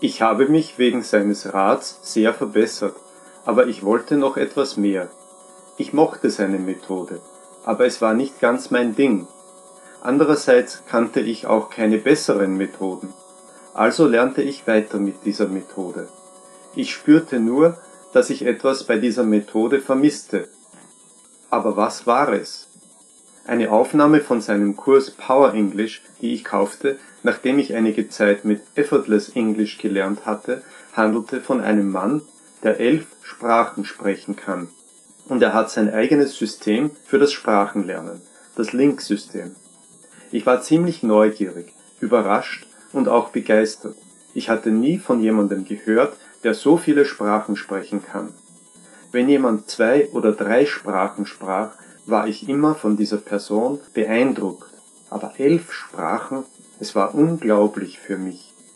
Ich habe mich wegen seines Rats sehr verbessert, aber ich wollte noch etwas mehr. Ich mochte seine Methode, aber es war nicht ganz mein Ding. Andererseits kannte ich auch keine besseren Methoden. Also lernte ich weiter mit dieser Methode. Ich spürte nur, dass ich etwas bei dieser Methode vermisste. Aber was war es? Eine Aufnahme von seinem Kurs Power English, die ich kaufte, nachdem ich einige Zeit mit Effortless English gelernt hatte, handelte von einem Mann, der elf Sprachen sprechen kann. Und er hat sein eigenes System für das Sprachenlernen, das Link-System. Ich war ziemlich neugierig, überrascht und auch begeistert. Ich hatte nie von jemandem gehört, der so viele Sprachen sprechen kann. Wenn jemand zwei oder drei Sprachen sprach, war ich immer von dieser Person beeindruckt. Aber elf Sprachen, es war unglaublich für mich.